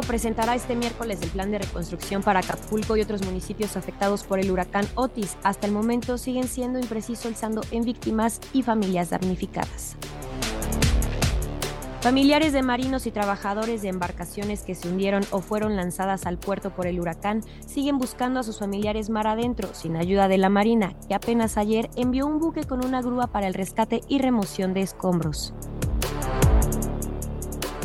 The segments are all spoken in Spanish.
Presentará este miércoles el plan de reconstrucción para Acapulco y otros municipios afectados por el huracán Otis. Hasta el momento siguen siendo impreciso el en víctimas y familias damnificadas. Familiares de marinos y trabajadores de embarcaciones que se hundieron o fueron lanzadas al puerto por el huracán siguen buscando a sus familiares mar adentro sin ayuda de la Marina, que apenas ayer envió un buque con una grúa para el rescate y remoción de escombros.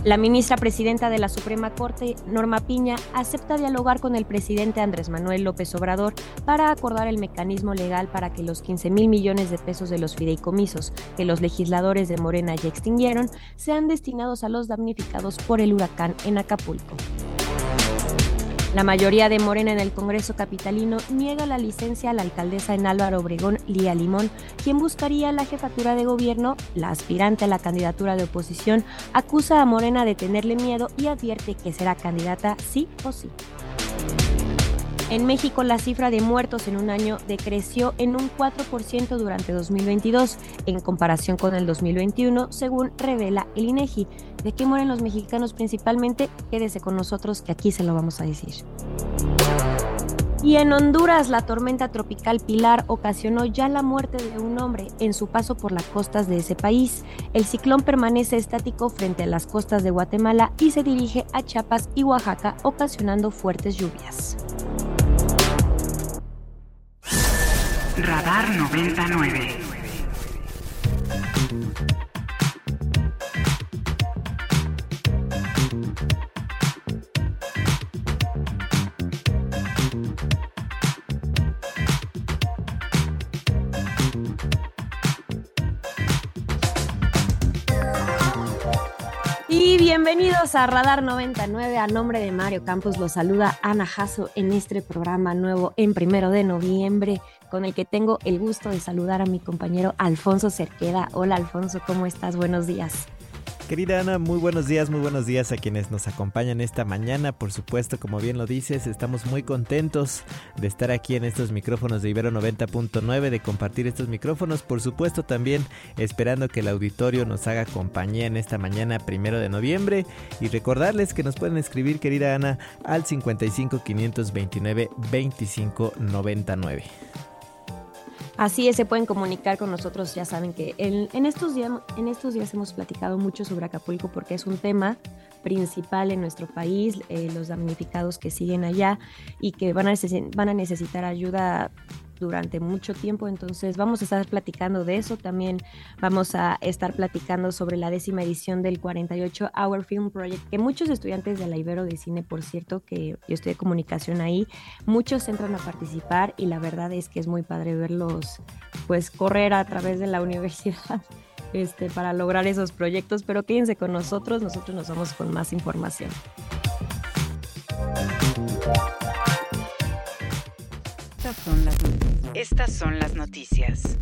La ministra presidenta de la Suprema Corte, Norma Piña, acepta dialogar con el presidente Andrés Manuel López Obrador para acordar el mecanismo legal para que los 15 mil millones de pesos de los fideicomisos que los legisladores de Morena ya extinguieron sean destinados a los damnificados por el huracán en Acapulco. La mayoría de Morena en el Congreso Capitalino niega la licencia a la alcaldesa en Álvaro Obregón, Lía Limón, quien buscaría la jefatura de gobierno. La aspirante a la candidatura de oposición acusa a Morena de tenerle miedo y advierte que será candidata sí o sí. En México, la cifra de muertos en un año decreció en un 4% durante 2022 en comparación con el 2021, según revela el INEGI. ¿De qué mueren los mexicanos principalmente? Quédese con nosotros que aquí se lo vamos a decir. Y en Honduras, la tormenta tropical Pilar ocasionó ya la muerte de un hombre en su paso por las costas de ese país. El ciclón permanece estático frente a las costas de Guatemala y se dirige a Chiapas y Oaxaca, ocasionando fuertes lluvias. Radar 99. Bienvenidos a Radar 99. A nombre de Mario Campos los saluda Ana Jasso en este programa nuevo en primero de noviembre, con el que tengo el gusto de saludar a mi compañero Alfonso Cerqueda. Hola Alfonso, ¿cómo estás? Buenos días. Querida Ana, muy buenos días, muy buenos días a quienes nos acompañan esta mañana. Por supuesto, como bien lo dices, estamos muy contentos de estar aquí en estos micrófonos de Ibero 90.9, de compartir estos micrófonos. Por supuesto, también esperando que el auditorio nos haga compañía en esta mañana primero de noviembre. Y recordarles que nos pueden escribir, querida Ana, al 55 529 25 99. Así es, se pueden comunicar con nosotros. Ya saben que en, estos días, en estos días hemos platicado mucho sobre Acapulco porque es un tema principal en nuestro país, eh, los damnificados que siguen allá y que van a, van a necesitar ayuda durante mucho tiempo, entonces vamos a estar platicando de eso, también vamos a estar platicando sobre la décima edición del 48 Hour Film Project, que muchos estudiantes de la Ibero de Cine, por cierto, que yo estoy de comunicación ahí, muchos entran a participar y la verdad es que es muy padre verlos pues correr a través de la universidad. Este, para lograr esos proyectos, pero quédense con nosotros, nosotros nos vamos con más información. Estas son las, Estas son las noticias.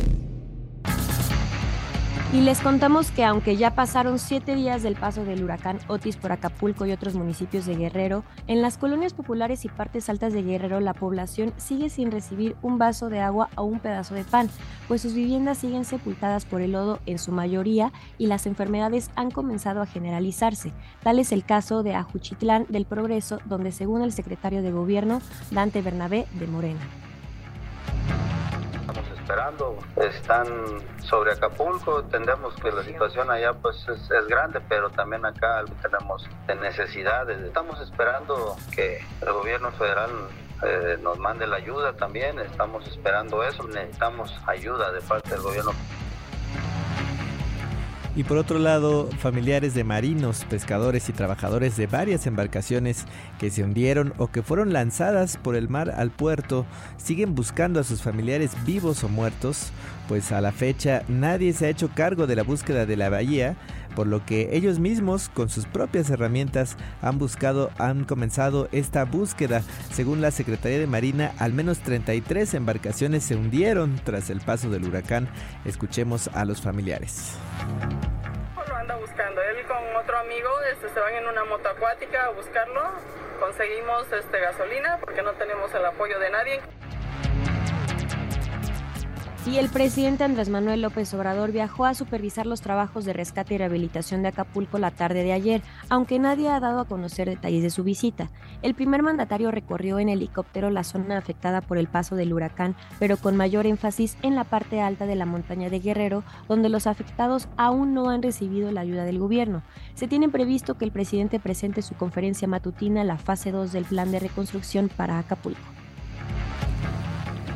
Y les contamos que aunque ya pasaron siete días del paso del huracán Otis por Acapulco y otros municipios de Guerrero, en las colonias populares y partes altas de Guerrero la población sigue sin recibir un vaso de agua o un pedazo de pan, pues sus viviendas siguen sepultadas por el lodo en su mayoría y las enfermedades han comenzado a generalizarse. Tal es el caso de Ajuchitlán del Progreso, donde según el secretario de Gobierno, Dante Bernabé de Morena esperando. Están sobre Acapulco, entendemos que la situación allá pues es, es, grande, pero también acá tenemos necesidades. Estamos esperando que el gobierno federal eh, nos mande la ayuda también, estamos esperando eso, necesitamos ayuda de parte del gobierno. Y por otro lado, familiares de marinos, pescadores y trabajadores de varias embarcaciones que se hundieron o que fueron lanzadas por el mar al puerto siguen buscando a sus familiares vivos o muertos, pues a la fecha nadie se ha hecho cargo de la búsqueda de la bahía, por lo que ellos mismos con sus propias herramientas han buscado, han comenzado esta búsqueda. Según la Secretaría de Marina, al menos 33 embarcaciones se hundieron tras el paso del huracán. Escuchemos a los familiares lo anda buscando. Él con otro amigo este, se van en una moto acuática a buscarlo. Conseguimos este, gasolina porque no tenemos el apoyo de nadie. El presidente Andrés Manuel López Obrador viajó a supervisar los trabajos de rescate y rehabilitación de Acapulco la tarde de ayer, aunque nadie ha dado a conocer detalles de su visita. El primer mandatario recorrió en helicóptero la zona afectada por el paso del huracán, pero con mayor énfasis en la parte alta de la montaña de Guerrero, donde los afectados aún no han recibido la ayuda del gobierno. Se tiene previsto que el presidente presente su conferencia matutina la fase 2 del plan de reconstrucción para Acapulco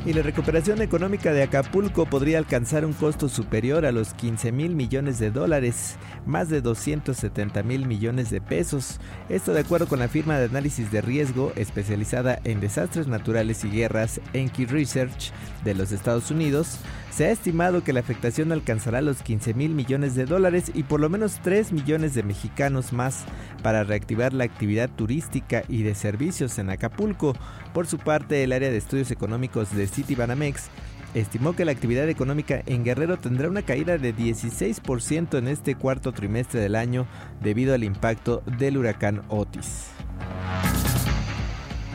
y la recuperación económica de Acapulco podría alcanzar un costo superior a los 15 mil millones de dólares, más de 270 mil millones de pesos. Esto de acuerdo con la firma de análisis de riesgo especializada en desastres naturales y guerras Enki Research de los Estados Unidos. Se ha estimado que la afectación alcanzará los 15 mil millones de dólares y por lo menos 3 millones de mexicanos más para reactivar la actividad turística y de servicios en Acapulco. Por su parte, el área de estudios económicos de Citibanamex estimó que la actividad económica en Guerrero tendrá una caída de 16% en este cuarto trimestre del año debido al impacto del huracán Otis.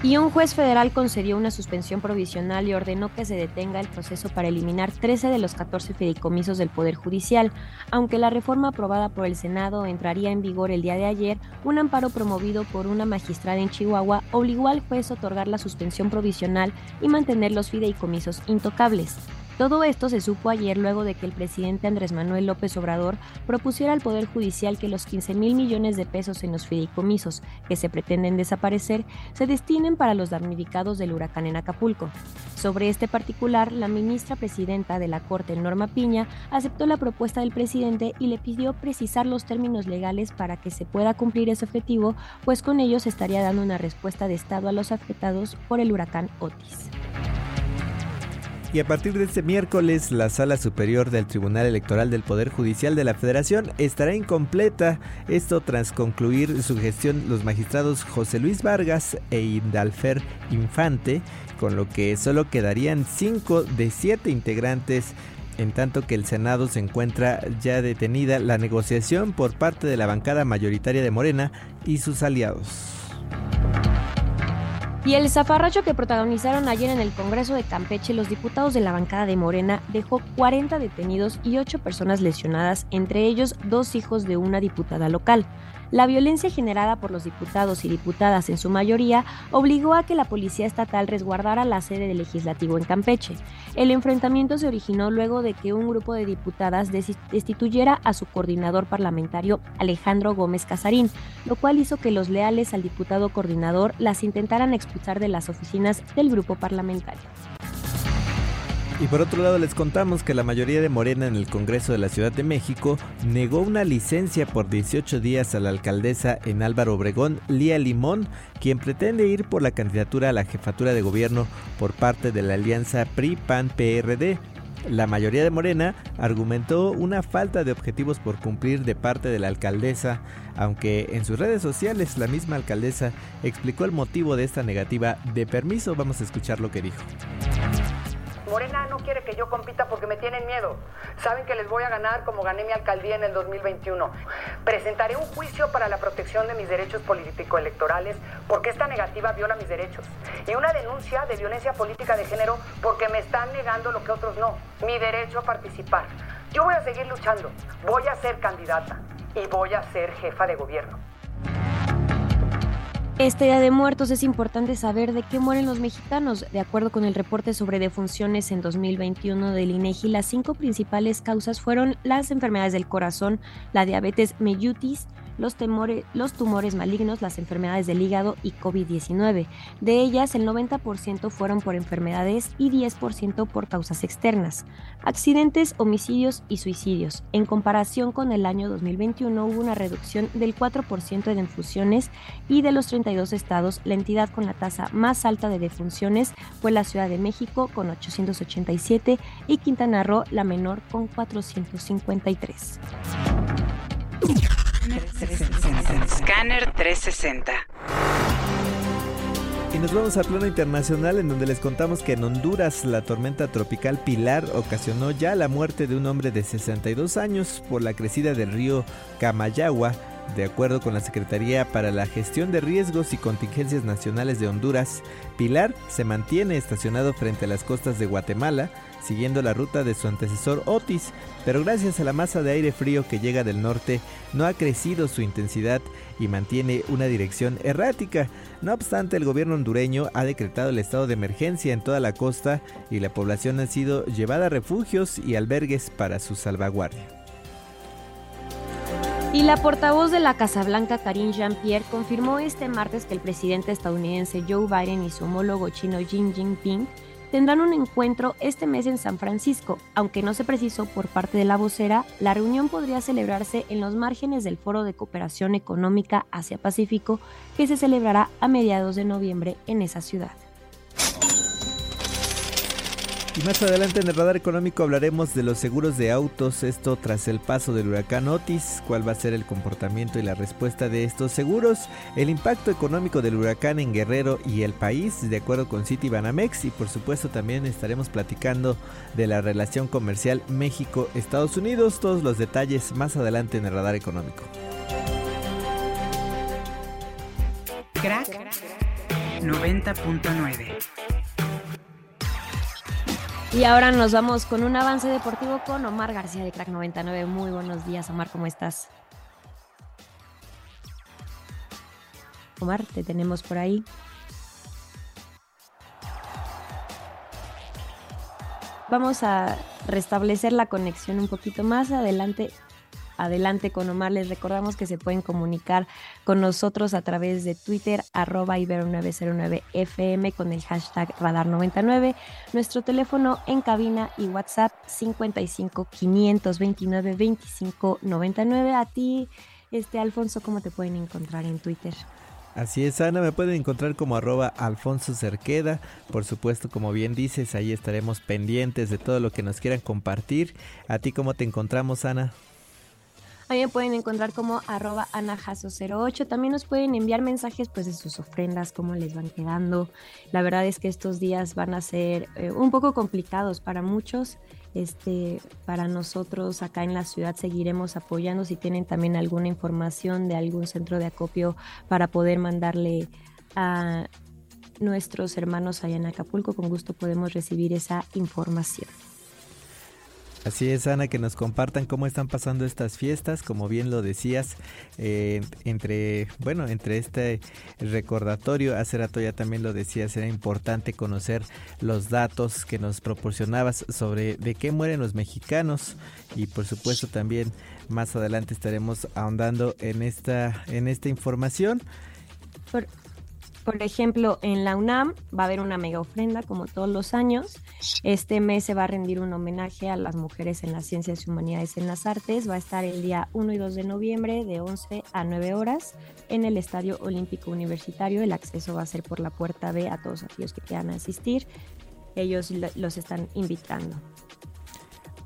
Y un juez federal concedió una suspensión provisional y ordenó que se detenga el proceso para eliminar 13 de los 14 fideicomisos del Poder Judicial. Aunque la reforma aprobada por el Senado entraría en vigor el día de ayer, un amparo promovido por una magistrada en Chihuahua obligó al juez a otorgar la suspensión provisional y mantener los fideicomisos intocables. Todo esto se supo ayer luego de que el presidente Andrés Manuel López Obrador propusiera al Poder Judicial que los 15 mil millones de pesos en los fideicomisos que se pretenden desaparecer se destinen para los damnificados del huracán en Acapulco. Sobre este particular, la ministra presidenta de la Corte, Norma Piña, aceptó la propuesta del presidente y le pidió precisar los términos legales para que se pueda cumplir ese objetivo, pues con ellos estaría dando una respuesta de Estado a los afectados por el huracán Otis. Y a partir de este miércoles, la Sala Superior del Tribunal Electoral del Poder Judicial de la Federación estará incompleta. Esto tras concluir su gestión los magistrados José Luis Vargas e Indalfer Infante, con lo que solo quedarían cinco de siete integrantes en tanto que el Senado se encuentra ya detenida la negociación por parte de la bancada mayoritaria de Morena y sus aliados. Y el zafarracho que protagonizaron ayer en el Congreso de Campeche los diputados de la bancada de Morena dejó 40 detenidos y 8 personas lesionadas, entre ellos dos hijos de una diputada local. La violencia generada por los diputados y diputadas en su mayoría obligó a que la Policía Estatal resguardara la sede del legislativo en Campeche. El enfrentamiento se originó luego de que un grupo de diputadas destituyera a su coordinador parlamentario Alejandro Gómez Casarín, lo cual hizo que los leales al diputado coordinador las intentaran expulsar de las oficinas del grupo parlamentario. Y por otro lado les contamos que la mayoría de Morena en el Congreso de la Ciudad de México negó una licencia por 18 días a la alcaldesa en Álvaro Obregón, Lía Limón, quien pretende ir por la candidatura a la jefatura de gobierno por parte de la alianza PRI-PAN-PRD. La mayoría de Morena argumentó una falta de objetivos por cumplir de parte de la alcaldesa, aunque en sus redes sociales la misma alcaldesa explicó el motivo de esta negativa de permiso. Vamos a escuchar lo que dijo. Morena no quiere que yo compita porque me tienen miedo. Saben que les voy a ganar como gané mi alcaldía en el 2021. Presentaré un juicio para la protección de mis derechos político-electorales porque esta negativa viola mis derechos. Y una denuncia de violencia política de género porque me están negando lo que otros no, mi derecho a participar. Yo voy a seguir luchando, voy a ser candidata y voy a ser jefa de gobierno. Este Día de Muertos es importante saber de qué mueren los mexicanos. De acuerdo con el reporte sobre defunciones en 2021 del INEGI, las cinco principales causas fueron las enfermedades del corazón, la diabetes mellitus, los, tumores malignos, las enfermedades del hígado y COVID-19. De ellas, el 90% fueron por enfermedades y 10% por causas externas. Accidentes, homicidios y suicidios. En comparación con el año 2021 hubo una reducción del 4% de defunciones y de los 32 estados, la entidad con la tasa más alta de defunciones fue la Ciudad de México con 887 y Quintana Roo la menor con 453. Scanner 360. Y nos vamos a plano internacional en donde les contamos que en Honduras la tormenta tropical Pilar ocasionó ya la muerte de un hombre de 62 años por la crecida del río Camayagua de acuerdo con la Secretaría para la Gestión de Riesgos y Contingencias Nacionales de Honduras, Pilar se mantiene estacionado frente a las costas de Guatemala, siguiendo la ruta de su antecesor Otis, pero gracias a la masa de aire frío que llega del norte, no ha crecido su intensidad y mantiene una dirección errática. No obstante, el gobierno hondureño ha decretado el estado de emergencia en toda la costa y la población ha sido llevada a refugios y albergues para su salvaguardia. Y la portavoz de la Casa Blanca, Karine Jean-Pierre, confirmó este martes que el presidente estadounidense Joe Biden y su homólogo chino Xi Jinping tendrán un encuentro este mes en San Francisco. Aunque no se precisó por parte de la vocera, la reunión podría celebrarse en los márgenes del Foro de Cooperación Económica Asia-Pacífico que se celebrará a mediados de noviembre en esa ciudad. Y más adelante en el radar económico hablaremos de los seguros de autos, esto tras el paso del huracán Otis, cuál va a ser el comportamiento y la respuesta de estos seguros, el impacto económico del huracán en Guerrero y el país, de acuerdo con City Banamex, y por supuesto también estaremos platicando de la relación comercial México-Estados Unidos, todos los detalles más adelante en el radar económico. Crack 90.9 y ahora nos vamos con un avance deportivo con Omar García de Crack 99. Muy buenos días, Omar, ¿cómo estás? Omar, te tenemos por ahí. Vamos a restablecer la conexión un poquito más adelante adelante con Omar. Les recordamos que se pueden comunicar con nosotros a través de Twitter, arroba ibero909fm con el hashtag radar99. Nuestro teléfono en cabina y WhatsApp 55 529 25 99. A ti, este Alfonso, ¿cómo te pueden encontrar en Twitter? Así es, Ana, me pueden encontrar como arroba Alfonso Cerqueda. Por supuesto, como bien dices, ahí estaremos pendientes de todo lo que nos quieran compartir. ¿A ti cómo te encontramos, Ana? Ahí me pueden encontrar como arroba anajaso08. También nos pueden enviar mensajes pues de sus ofrendas, cómo les van quedando. La verdad es que estos días van a ser eh, un poco complicados para muchos. Este, para nosotros acá en la ciudad seguiremos apoyando si tienen también alguna información de algún centro de acopio para poder mandarle a nuestros hermanos allá en Acapulco. Con gusto podemos recibir esa información. Así es, Ana, que nos compartan cómo están pasando estas fiestas, como bien lo decías, eh, entre, bueno, entre este recordatorio, hace rato ya también lo decías, era importante conocer los datos que nos proporcionabas sobre de qué mueren los mexicanos y por supuesto también más adelante estaremos ahondando en esta, en esta información. Por ejemplo, en la UNAM va a haber una mega ofrenda como todos los años. Este mes se va a rendir un homenaje a las mujeres en las ciencias y humanidades en las artes. Va a estar el día 1 y 2 de noviembre de 11 a 9 horas en el Estadio Olímpico Universitario. El acceso va a ser por la puerta B a todos aquellos que quieran asistir. Ellos los están invitando.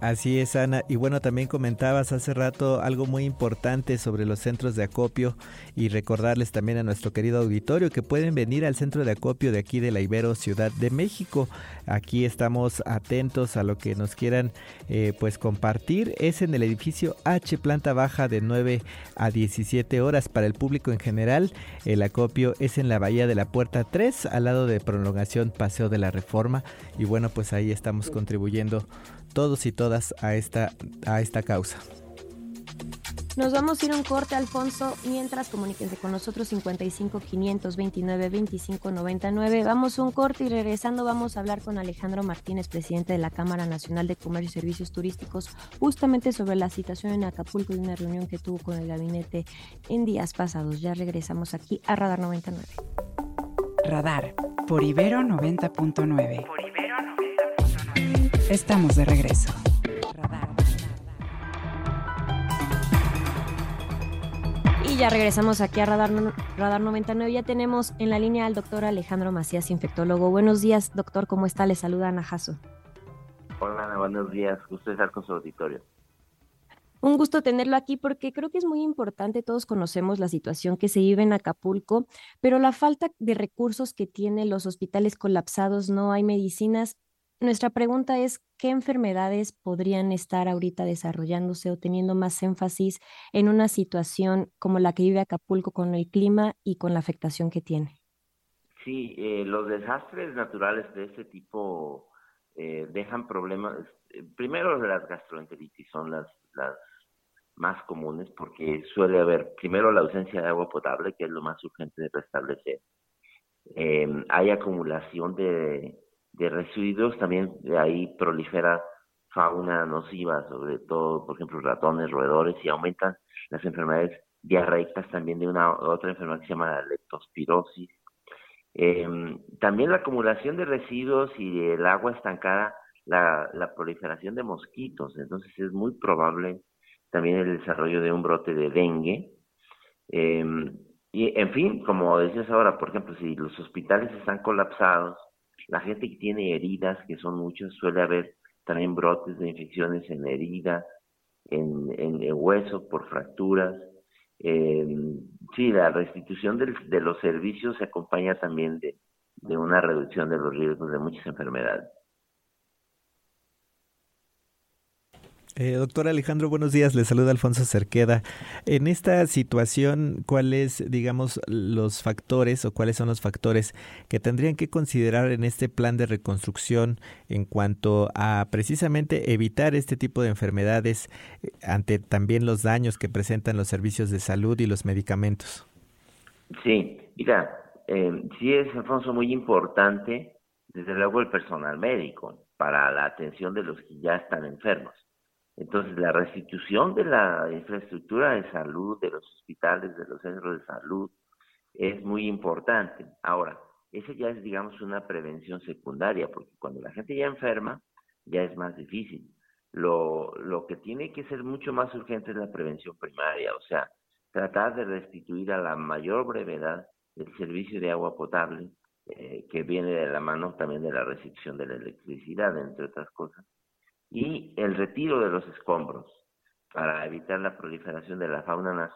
Así es, Ana. Y bueno, también comentabas hace rato algo muy importante sobre los centros de acopio y recordarles también a nuestro querido auditorio que pueden venir al centro de acopio de aquí de la Ibero Ciudad de México. Aquí estamos atentos a lo que nos quieran eh, pues compartir. Es en el edificio H, planta baja de 9 a 17 horas para el público en general. El acopio es en la Bahía de la Puerta 3, al lado de prolongación Paseo de la Reforma. Y bueno, pues ahí estamos contribuyendo todos y todas a esta, a esta causa. Nos vamos a ir a un corte, Alfonso. Mientras, comuníquense con nosotros 55 529 25 99. Vamos a un corte y regresando vamos a hablar con Alejandro Martínez, presidente de la Cámara Nacional de Comercio y Servicios Turísticos, justamente sobre la situación en Acapulco y una reunión que tuvo con el gabinete en días pasados. Ya regresamos aquí a Radar 99. Radar por Ibero 90.9. Por Ibero 90.9. Estamos de regreso. ya regresamos aquí a Radar, Radar 99. Ya tenemos en la línea al doctor Alejandro Macías, infectólogo. Buenos días, doctor. ¿Cómo está? Le saluda Ana Jasso. Hola, Ana. Buenos días. Gusto estar con su auditorio. Un gusto tenerlo aquí porque creo que es muy importante, todos conocemos la situación que se vive en Acapulco, pero la falta de recursos que tienen los hospitales colapsados, no hay medicinas, nuestra pregunta es, ¿qué enfermedades podrían estar ahorita desarrollándose o teniendo más énfasis en una situación como la que vive Acapulco con el clima y con la afectación que tiene? Sí, eh, los desastres naturales de este tipo eh, dejan problemas. Eh, primero, las gastroenteritis son las, las más comunes porque suele haber primero la ausencia de agua potable, que es lo más urgente de restablecer. hay acumulación de de residuos, también de ahí prolifera fauna nociva, sobre todo, por ejemplo, ratones, roedores, y aumentan las enfermedades diarreicas también de una otra enfermedad que se llama la leptospirosis. Em, también la acumulación de residuos y el agua estancada, la, la proliferación de mosquitos, entonces es muy probable también el desarrollo de un brote de dengue. Em, y en fin, como decías ahora, por ejemplo, si los hospitales están colapsados, la gente que tiene heridas, que son muchas, suele haber también brotes de infecciones en heridas, en, en el hueso por fracturas. Eh, sí, la restitución de los servicios se acompaña también de, de una reducción de los riesgos de muchas enfermedades. Eh, doctor Alejandro, buenos días. Le saluda Alfonso Cerqueda. En esta situación, ¿cuáles, digamos, los factores o cuáles son los factores que tendrían que considerar en este plan de reconstrucción en cuanto a precisamente evitar este tipo de enfermedades eh, ante también los daños que presentan los servicios de salud y los medicamentos? Sí, mira, eh, sí es, Alfonso, muy importante, desde luego, el personal médico para la atención de los que ya están enfermos entonces, la restitución de la infraestructura de salud, de los hospitales, de los centros de salud, es muy importante. Ahora, esa ya es, digamos, una prevención secundaria, porque cuando la gente ya enferma, ya es más difícil. Lo, lo que tiene que ser mucho más urgente es la prevención primaria, o sea, tratar de restituir a la mayor brevedad el servicio de agua potable, eh, que viene de la mano también de la restitución de la electricidad, entre otras cosas y el retiro de los escombros para evitar la proliferación de la fauna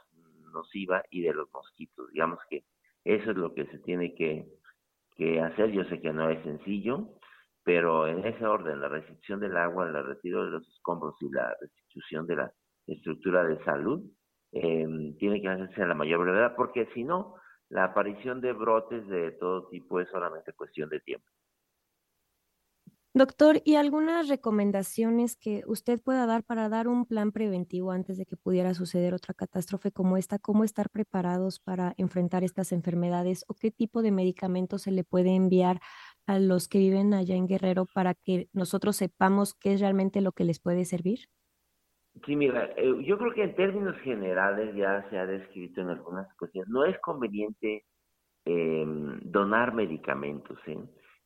nociva y de los mosquitos. Digamos que eso es lo que se tiene que, que hacer. Yo sé que no es sencillo, pero en ese orden, la restricción del agua, el retiro de los escombros y la restitución de la estructura de salud, eh, tiene que hacerse a la mayor brevedad, porque si no, la aparición de brotes de todo tipo es solamente cuestión de tiempo. Doctor, ¿y algunas recomendaciones que usted pueda dar para dar un plan preventivo antes de que pudiera suceder otra catástrofe como esta? ¿Cómo estar preparados para enfrentar estas enfermedades o qué tipo de medicamentos se le puede enviar a los que viven allá en Guerrero para que nosotros sepamos qué es realmente lo que les puede servir? Sí, mira, eh, yo creo que en términos generales ya se ha descrito en algunas cuestiones, no es conveniente em, donar medicamentos. ¿eh?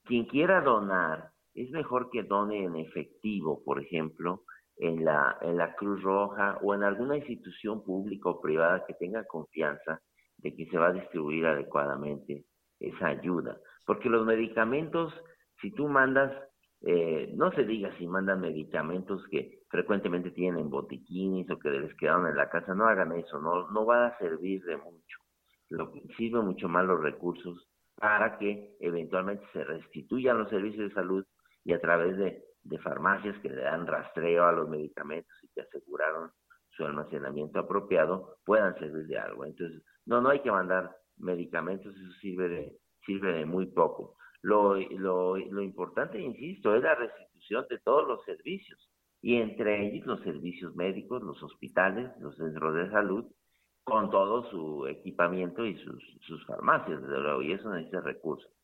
Quien quiera donar, es mejor que done en efectivo, por ejemplo, en la, en la Cruz Roja o en alguna institución pública o privada que tenga confianza de que se va a distribuir adecuadamente esa ayuda. Porque los medicamentos, si tú mandas, eh, no se diga si mandan medicamentos que frecuentemente tienen botiquines o que les quedaron en la casa, no hagan eso, no, no va a servir de mucho. Lo sirve mucho más los recursos para que eventualmente se restituyan los servicios de salud y a través de, farmacias que le dan rastreo a los medicamentos y que aseguraron su almacenamiento apropiado, puedan servir de algo. Entonces, no, no hay que mandar medicamentos, eso sirve de, sirve de muy poco. Lo, lo, lo importante, insisto, es la restitución de todos los servicios. y entre ellos los servicios médicos, los hospitales, los centros de salud, con todo su equipamiento y sus, sus farmacias, desde luego, y eso necesita recursos.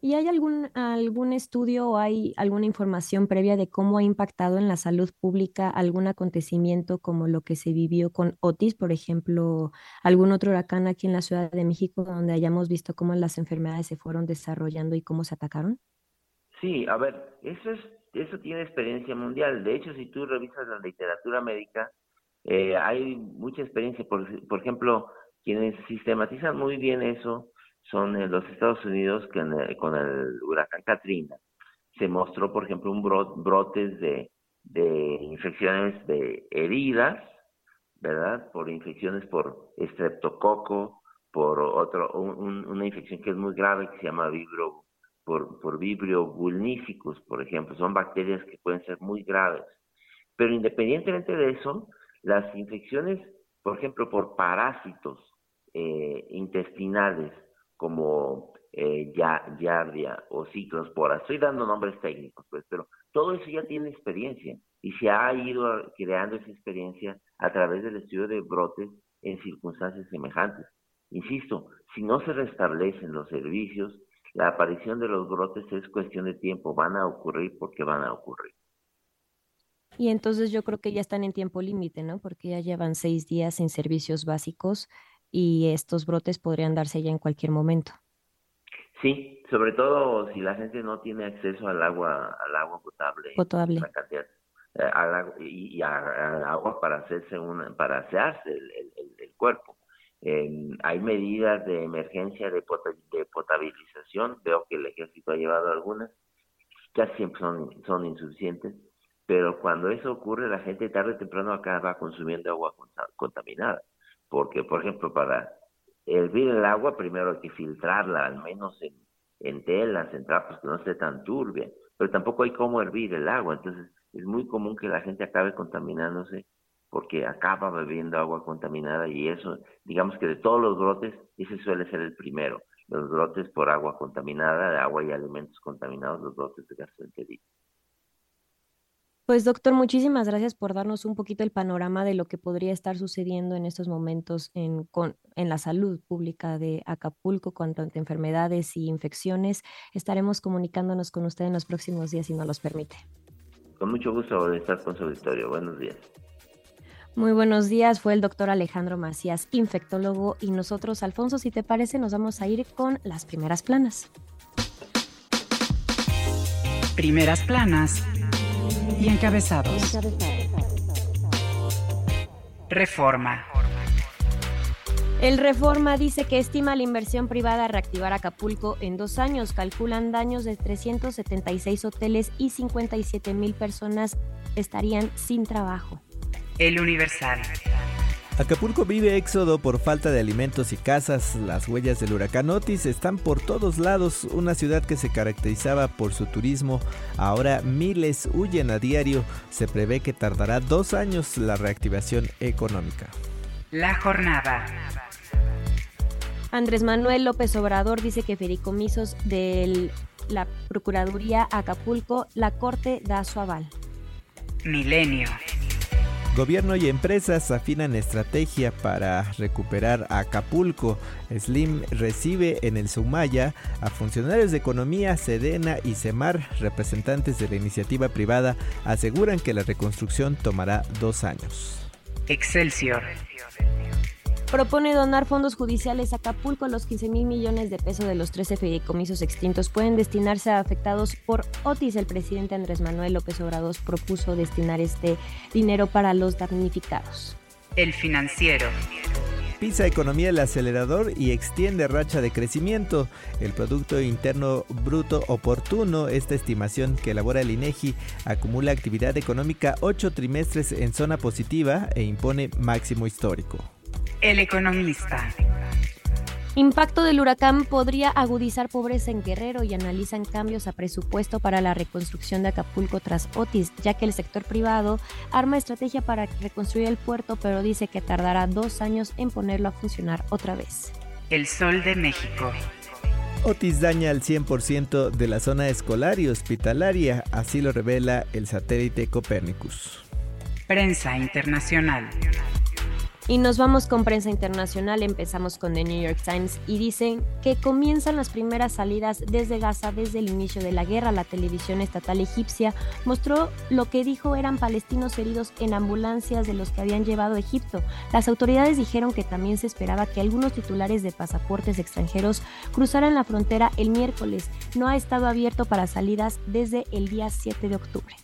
¿Y hay algún, algún estudio o hay alguna información previa de cómo ha impactado en la salud pública algún acontecimiento como lo que se vivió con Otis, por ejemplo, algún otro huracán aquí en la Ciudad de México donde hayamos visto cómo las enfermedades se fueron desarrollando y cómo se atacaron? Sí, a ver, eso es eso tiene experiencia mundial. De hecho, si tú revisas la literatura médica, eh, hay mucha experiencia. Por, por ejemplo, quienes sistematizan muy bien eso son en los Estados Unidos con el huracán Katrina. Se mostró, por ejemplo, un brotes de, de infecciones de heridas, ¿verdad? Por infecciones por estreptococo, por otro, una infección que es muy grave que se llama vibro, por, por vibrio vulnificus, por ejemplo. Son bacterias que pueden ser muy graves. Pero independientemente de eso, las infecciones, por ejemplo, por parásitos eh, intestinales, como eh, yardia o ciclospora. Estoy dando nombres técnicos, pues, pero todo eso ya tiene experiencia y se ha ido creando esa experiencia a través del estudio de brotes en circunstancias semejantes. Insisto, si no se restablecen los servicios, la aparición de los brotes es cuestión de tiempo, van a ocurrir porque van a ocurrir. Y entonces yo creo que ya están en tiempo límite, ¿no? Porque ya llevan seis días sin servicios básicos y estos brotes podrían darse ya en cualquier momento. Sí, sobre todo si la gente no tiene acceso al agua, al agua potable, potable. Eh, y, al agua para hacerse una, para asearse el, el, cuerpo. hay medidas de emergencia de, de, potabilización, veo que el ejército ha llevado algunas, casi siempre son, son insuficientes, pero cuando eso ocurre la gente tarde o temprano acaba consumiendo agua contaminada porque, por ejemplo, para hervir el agua primero hay que filtrarla, al menos en, telas, en trapos que no esté tan turbia, pero tampoco hay cómo hervir el agua, entonces es muy común que la gente acabe contaminándose porque acaba bebiendo agua contaminada y eso, digamos que de todos los brotes, ese suele ser el primero, los brotes por agua contaminada, de agua y alimentos contaminados, los brotes de gastroenteritis. Pues doctor, muchísimas gracias por darnos un poquito el panorama de lo que podría estar sucediendo en estos momentos en, con, en la salud pública de Acapulco cuanto a enfermedades y infecciones. Estaremos comunicándonos con usted en los próximos días si nos los permite. Con mucho gusto de estar con su auditorio. Buenos días. Muy buenos días, fue el doctor Alejandro Macías, infectólogo, y nosotros, Alfonso, si te parece, nos vamos a ir con las primeras planas. Primeras planas y encabezados. Reforma. El Reforma dice que estima la inversión privada a reactivar Acapulco en dos años. Calculan daños de 376 hoteles y 57 mil personas estarían sin trabajo. El Universal. Acapulco vive éxodo por falta de alimentos y casas. Las huellas del huracán Otis están por todos lados. Una ciudad que se caracterizaba por su turismo, ahora miles huyen a diario. Se prevé que tardará dos años la reactivación económica. La jornada. Andrés Manuel López Obrador dice que fideicomisos de la Procuraduría Acapulco, la Corte da su aval. Milenio. Gobierno y empresas afinan estrategia para recuperar Acapulco. Slim recibe en el Sumaya a funcionarios de economía, Sedena y Semar, representantes de la iniciativa privada, aseguran que la reconstrucción tomará dos años. Excelsior propone donar fondos judiciales a Acapulco. Los 15 mil millones de pesos de los 13 fideicomisos extintos pueden destinarse a afectados por Otis. El presidente Andrés Manuel López Obrador propuso destinar este dinero para los damnificados. El financiero. Pisa economía el acelerador y extiende racha de crecimiento. El Producto Interno Bruto Oportuno, esta estimación que elabora el INEGI, acumula actividad económica ocho trimestres en zona positiva e impone máximo histórico. El economista. Impacto del huracán podría agudizar pobreza en Guerrero y analizan cambios a presupuesto para la reconstrucción de Acapulco tras Otis, ya que el sector privado arma estrategia para reconstruir el puerto, pero dice que tardará dos años en ponerlo a funcionar otra vez. El Sol de México. Otis daña al 100% de la zona escolar y hospitalaria, así lo revela el satélite Copernicus. Prensa Internacional. Y nos vamos con prensa internacional, empezamos con The New York Times y dicen que comienzan las primeras salidas desde Gaza desde el inicio de la guerra. La televisión estatal egipcia mostró lo que dijo eran palestinos heridos en ambulancias de los que habían llevado a Egipto. Las autoridades dijeron que también se esperaba que algunos titulares de pasaportes extranjeros cruzaran la frontera el miércoles. No ha estado abierto para salidas desde el día 7 de octubre.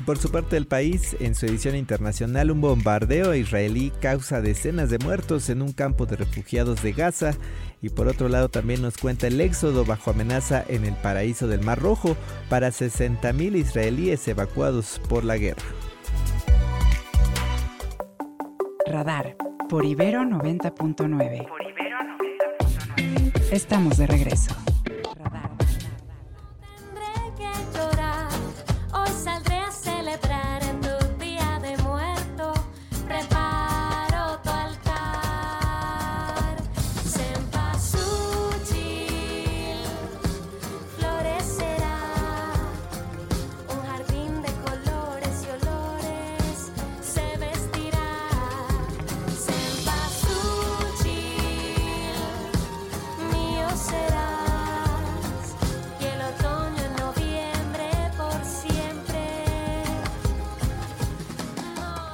Y por su parte el país, en su edición internacional, un bombardeo israelí causa decenas de muertos en un campo de refugiados de Gaza. Y por otro lado también nos cuenta el éxodo bajo amenaza en el paraíso del Mar Rojo para 60.000 israelíes evacuados por la guerra. Radar por Ibero 90.9. Estamos de regreso.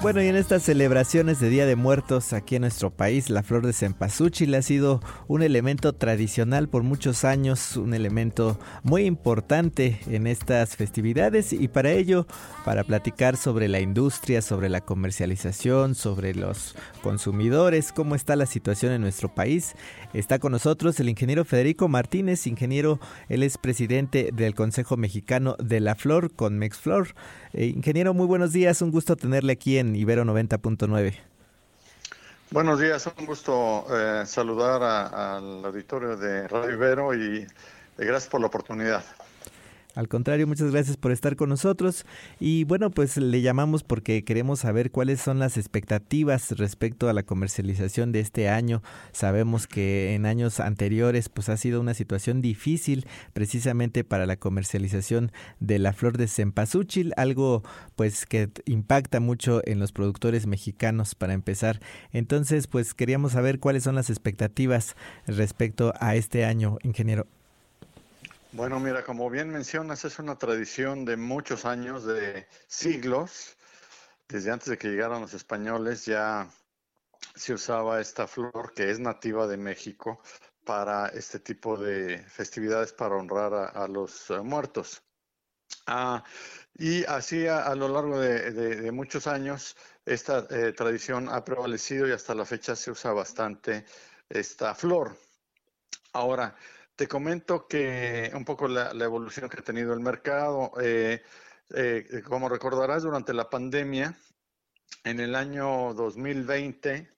Bueno, y en estas celebraciones de Día de Muertos aquí en nuestro país, la flor de cempasúchil ha sido un elemento tradicional por muchos años, un elemento muy importante en estas festividades. Y para ello, para platicar sobre la industria, sobre la comercialización, sobre los consumidores, cómo está la situación en nuestro país, está con nosotros el ingeniero Federico Martínez, ingeniero, él es presidente del Consejo Mexicano de la Flor con Mexflor. Eh, ingeniero, muy buenos días, un gusto tenerle aquí en Ibero 90.9. Buenos días, un gusto eh, saludar al auditorio de Radio Ibero y eh, gracias por la oportunidad. Al contrario, muchas gracias por estar con nosotros. Y bueno, pues le llamamos porque queremos saber cuáles son las expectativas respecto a la comercialización de este año. Sabemos que en años anteriores pues ha sido una situación difícil precisamente para la comercialización de la flor de cempasúchil, algo pues que impacta mucho en los productores mexicanos para empezar. Entonces, pues queríamos saber cuáles son las expectativas respecto a este año, ingeniero. Bueno, mira, como bien mencionas, es una tradición de muchos años, de siglos. Desde antes de que llegaran los españoles ya se usaba esta flor que es nativa de México para este tipo de festividades para honrar a, los eh, muertos. Ah, y así a, lo largo de, muchos años esta eh, tradición ha prevalecido y hasta la fecha se usa bastante esta flor. Ahora, te comento que un poco la, evolución que ha tenido el mercado. Eh, eh, como recordarás, durante la pandemia, en el año 2020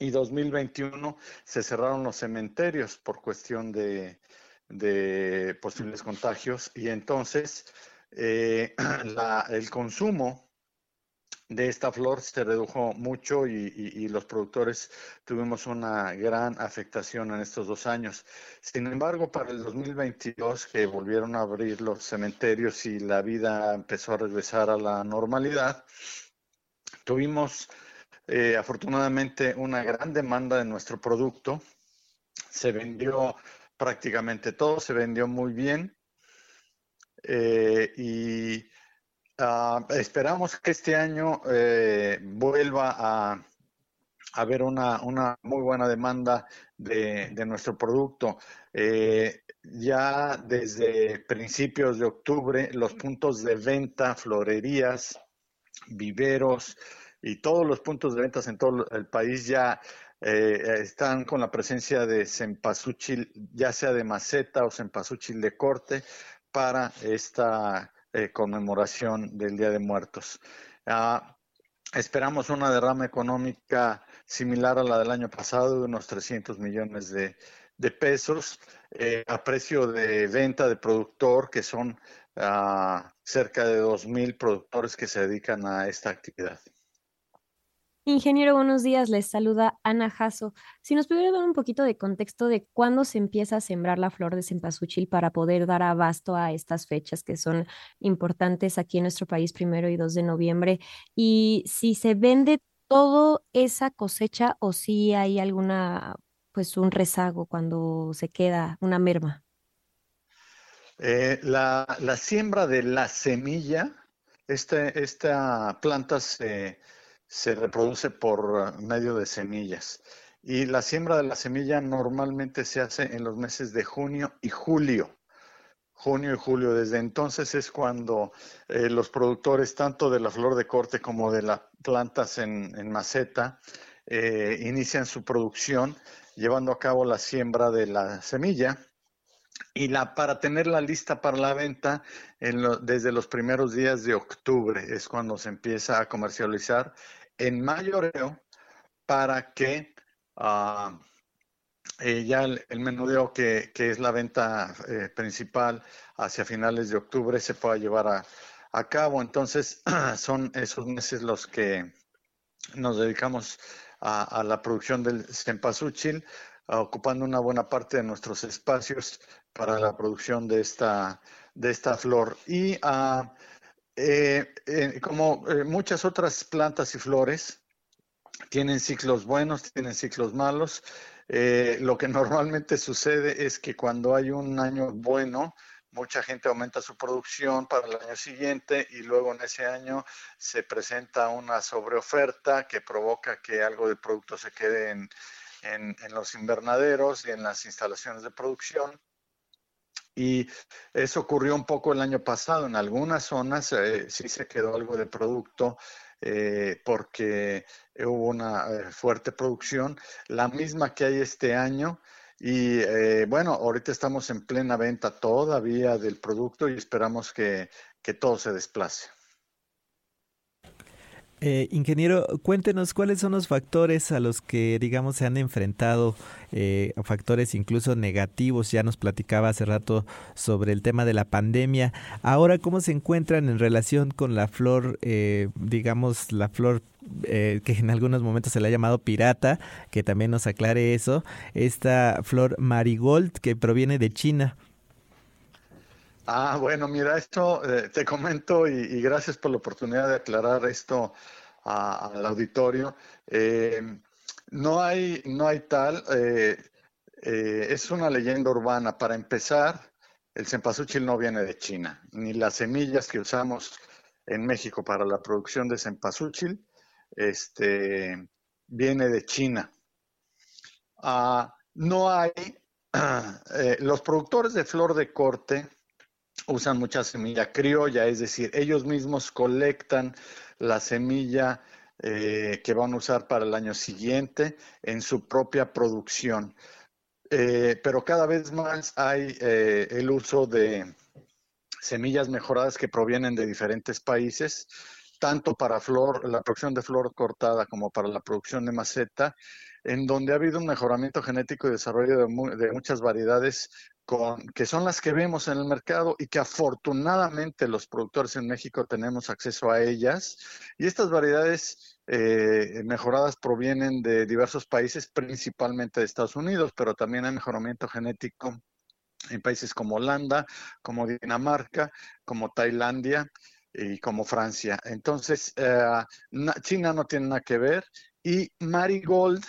y 2021 se cerraron los cementerios por cuestión de, posibles contagios y entonces eh, el consumo de esta flor se redujo mucho y, los productores tuvimos una gran afectación en estos dos años. Sin embargo, para el 2022, que volvieron a abrir los cementerios y la vida empezó a regresar a la normalidad, tuvimos eh, afortunadamente una gran demanda de nuestro producto. Se vendió prácticamente todo, se vendió muy bien. Eh, y Ah, esperamos que este año eh, vuelva a haber una, muy buena demanda de, nuestro producto. Eh, ya desde principios de octubre, los puntos de venta, florerías, viveros y todos los puntos de ventas en todo el país ya eh, están con la presencia de cempasúchil, ya sea de maceta o cempasúchil de corte, para esta eh, conmemoración del Día de Muertos. Ah, esperamos una derrama económica similar a la del año pasado, de unos 300 millones de, pesos, eh, a precio de venta de productor, que son ah, cerca de 2.000 productores que se dedican a esta actividad. Ingeniero, buenos días. Les saluda Ana Jasso. Si nos pudiera dar un poquito de contexto de cuándo se empieza a sembrar la flor de cempasúchil para poder dar abasto a estas fechas que son importantes aquí en nuestro país, primero y 2 de noviembre, y si se vende todo esa cosecha o si hay alguna, pues un rezago cuando se queda una merma. Eh, la, siembra de la semilla, este, esta planta se, se, reproduce por medio de semillas. Y la siembra de la semilla normalmente se hace en los meses de junio y julio. Junio y julio, desde entonces es cuando eh, los productores, tanto de la flor de corte como de las plantas en, maceta, eh, inician su producción llevando a cabo la siembra de la semilla y la, para tenerla lista para la venta desde los primeros días de octubre es cuando se empieza a comercializar en mayoreo para que ah, eh, ya el, menudeo que, es la venta eh, principal hacia finales de octubre se pueda llevar a, cabo. Entonces son esos meses los que nos dedicamos a, la producción del cempasúchil, ocupando una buena parte de nuestros espacios para la producción de esta, de esta flor. Y ah, eh, como eh, muchas otras plantas y flores, tienen ciclos buenos, tienen ciclos malos. lo que normalmente sucede es que cuando hay un año bueno, mucha gente aumenta su producción para el año siguiente y luego en ese año se presenta una sobreoferta que provoca que algo del producto se quede en, en, los invernaderos y en las instalaciones de producción. Y eso ocurrió un poco el año pasado. En algunas zonas eh, sí se quedó algo de producto eh, porque hubo una eh, fuerte producción, la misma que hay este año. Y bueno, ahorita estamos en plena venta todavía del producto y esperamos que todo se desplace. Eh, ingeniero, cuéntenos cuáles son los factores a los que, digamos, se han enfrentado, eh, factores incluso negativos. Ya nos platicaba hace rato sobre el tema de la pandemia. Ahora, ¿cómo se encuentran en relación con la flor, eh, digamos, la flor que en algunos momentos se le ha llamado pirata, que también nos aclare eso, esta flor marigold que proviene de China? Ah, bueno, mira, esto eh, te comento y, gracias por la oportunidad de aclarar esto al auditorio. Eh, no hay, no hay tal, eh, es una leyenda urbana. Para empezar, el cempasúchil no viene de China, ni las semillas que usamos en México para la producción de cempasúchil, este, viene de China. Ah, no hay, los productores de flor de corte, usan mucha semilla criolla, es decir, ellos mismos colectan la semilla eh, que van a usar para el año siguiente en su propia producción. Eh, pero cada vez más hay eh, el uso de semillas mejoradas que provienen de diferentes países, tanto para flor, la producción de flor cortada como para la producción de maceta, en donde ha habido un mejoramiento genético y desarrollo de muchas variedades que son las que vemos en el mercado y que afortunadamente los productores en México tenemos acceso a ellas. Y estas variedades eh, mejoradas provienen de diversos países, principalmente de Estados Unidos, pero también hay mejoramiento genético en países como Holanda, como Dinamarca, como Tailandia y como Francia. Entonces, eh, China no tiene nada que ver y Marigold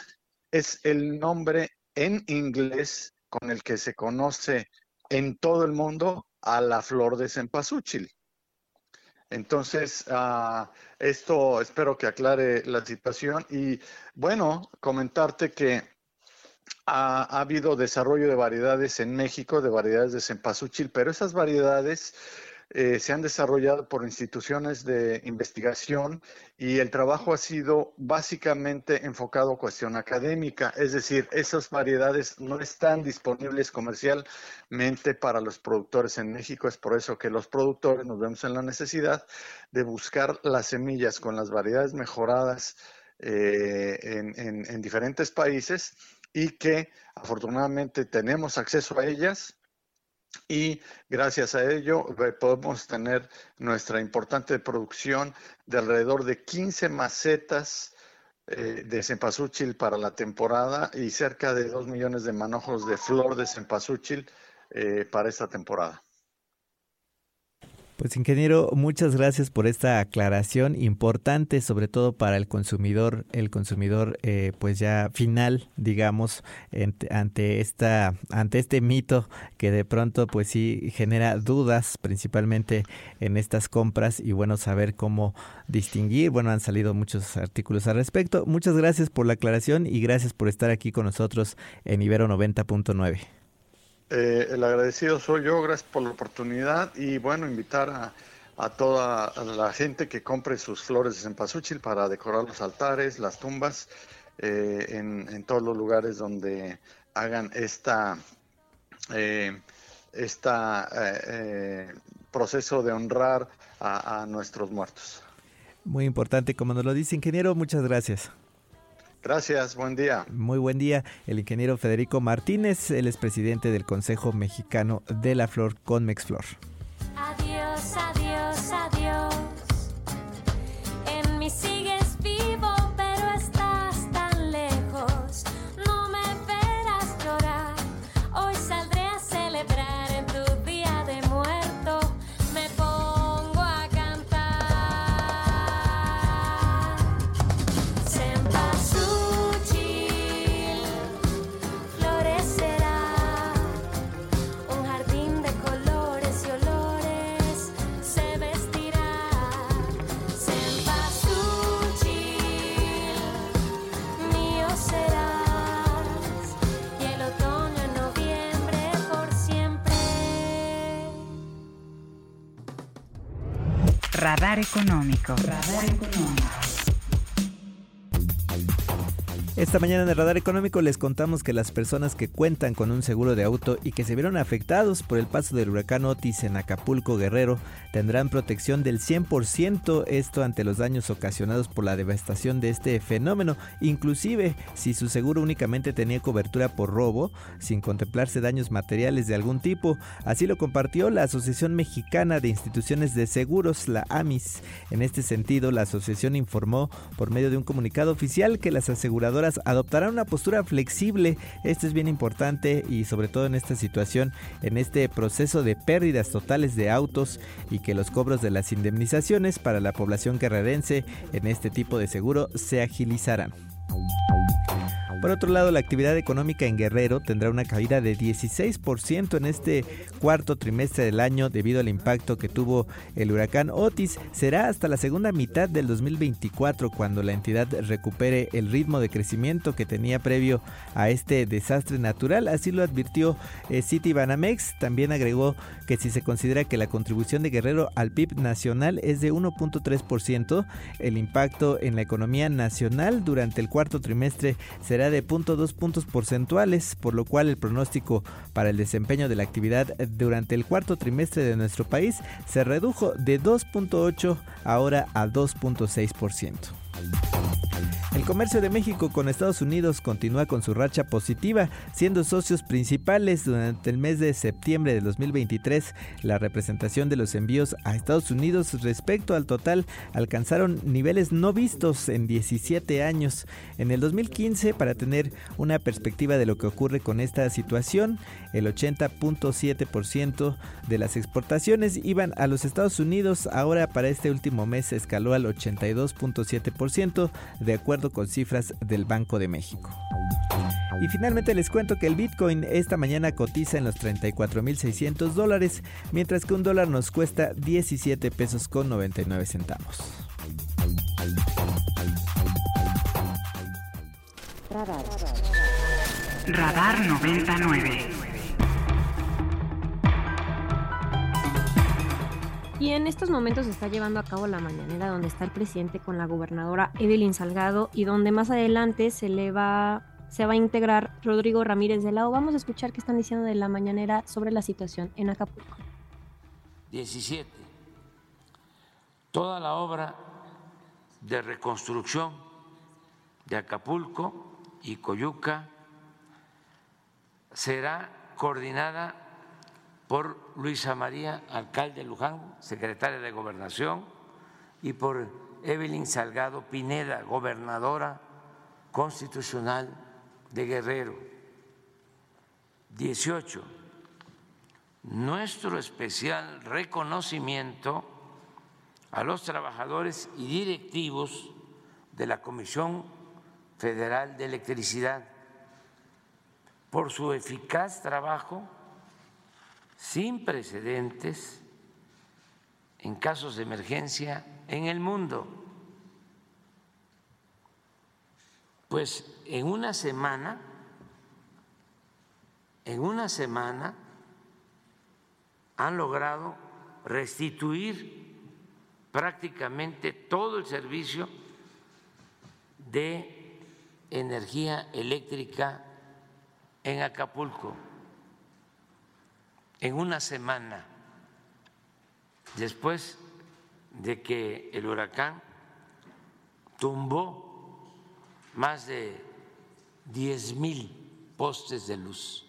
es el nombre en inglés con el que se conoce en todo el mundo a la flor de cempasúchil. Entonces, ah, esto espero que aclare la situación y bueno, comentarte que ha, ha, habido desarrollo de variedades en México, de variedades de cempasúchil, pero esas variedades eh, se han desarrollado por instituciones de investigación y el trabajo ha sido básicamente enfocado a cuestión académica, es decir, esas variedades no están disponibles comercialmente para los productores en México, es por eso que los productores nos vemos en la necesidad de buscar las semillas con las variedades mejoradas eh, en diferentes países y que afortunadamente tenemos acceso a ellas y gracias a ello eh, podemos tener nuestra importante producción de alrededor de 15 macetas eh, de cempasúchil para la temporada y cerca de 2 millones de manojos de flor de cempasúchil eh, para esta temporada. Pues ingeniero, muchas gracias por esta aclaración importante, sobre todo para el consumidor, el consumidor eh, pues ya final, digamos, ante esta, ante este mito que de pronto pues sí genera dudas, principalmente en estas compras y bueno saber cómo distinguir. Bueno, han salido muchos artículos al respecto. Muchas gracias por la aclaración y gracias por estar aquí con nosotros en Ibero 90.9. Eh, el agradecido soy yo, gracias por la oportunidad y bueno, invitar a, a toda la gente que compre sus flores de cempasúchil para decorar los altares, las tumbas, eh, en, todos los lugares donde hagan esta, eh, esta proceso de honrar a nuestros muertos. Muy importante, como nos lo dice ingeniero, muchas gracias. Gracias, buen día. Muy buen día. El ingeniero Federico Martínez, él es presidente del Consejo Mexicano de la Flor con Mexflor. Radar Económico. Esta mañana en el Radar Económico les contamos que las personas que cuentan con un seguro de auto y que se vieron afectados por el paso del huracán Otis en Acapulco Guerrero tendrán protección del 100%, esto ante los daños ocasionados por la devastación de este fenómeno, inclusive si su seguro únicamente tenía cobertura por robo, sin contemplarse daños materiales de algún tipo. Así lo compartió la Asociación Mexicana de Instituciones de Seguros, la AMIS. En este sentido, la asociación informó por medio de un comunicado oficial que las aseguradoras adoptarán una postura flexible. Esto es bien importante y sobre todo en esta situación, en este proceso de pérdidas totales de autos y que los cobros de las indemnizaciones para la población guerrerense en este tipo de seguro se agilizarán. Por otro lado, la actividad económica en Guerrero tendrá una caída de 16% en este cuarto trimestre del año debido al impacto que tuvo el huracán Otis. Será hasta la segunda mitad del 2024 cuando la entidad recupere el ritmo de crecimiento que tenía previo a este desastre natural. Así lo advirtió eh, City Banamex. También agregó que si se considera que la contribución de Guerrero al PIB nacional es de 1.3%, el impacto en la economía nacional durante el cuarto trimestre será de 0.2 puntos porcentuales, por lo cual el pronóstico para el desempeño de la actividad durante el cuarto trimestre de nuestro país se redujo de 2.8 ahora a 2.6%. El comercio de México con Estados Unidos continúa con su racha positiva, siendo socios principales durante el mes de septiembre de 2023. La representación de los envíos a Estados Unidos respecto al total alcanzaron niveles no vistos en 17 años. En el 2015, para tener una perspectiva de lo que ocurre con esta situación, el 80.7% de las exportaciones iban a los Estados Unidos. Ahora para este último mes escaló al 82.7% de acuerdo con cifras del Banco de México. Y finalmente les cuento que el Bitcoin esta mañana cotiza en los 34.600 dólares, mientras que un dólar nos cuesta 17 pesos con 99 centavos. Radar 99. Y en estos momentos se está llevando a cabo la mañanera donde está el presidente con la gobernadora Evelyn Salgado y donde más adelante se le va se va a integrar Rodrigo Ramírez de Lao. Vamos a escuchar qué están diciendo de la mañanera sobre la situación en Acapulco. 17. Toda la obra de reconstrucción de Acapulco y Coyuca será coordinada por Luisa María, alcalde de Luján, secretaria de Gobernación, y por Evelyn Salgado Pineda, gobernadora Constitucional de Guerrero. 18. Nuestro especial reconocimiento a los trabajadores y directivos de la Comisión Federal de Electricidad por su eficaz trabajo sin precedentes en casos de emergencia en el mundo. Pues en una semana, en una semana han logrado restituir prácticamente todo el servicio de energía eléctrica en Acapulco en una semana después de que el huracán tumbó más de 10 mil postes de luz.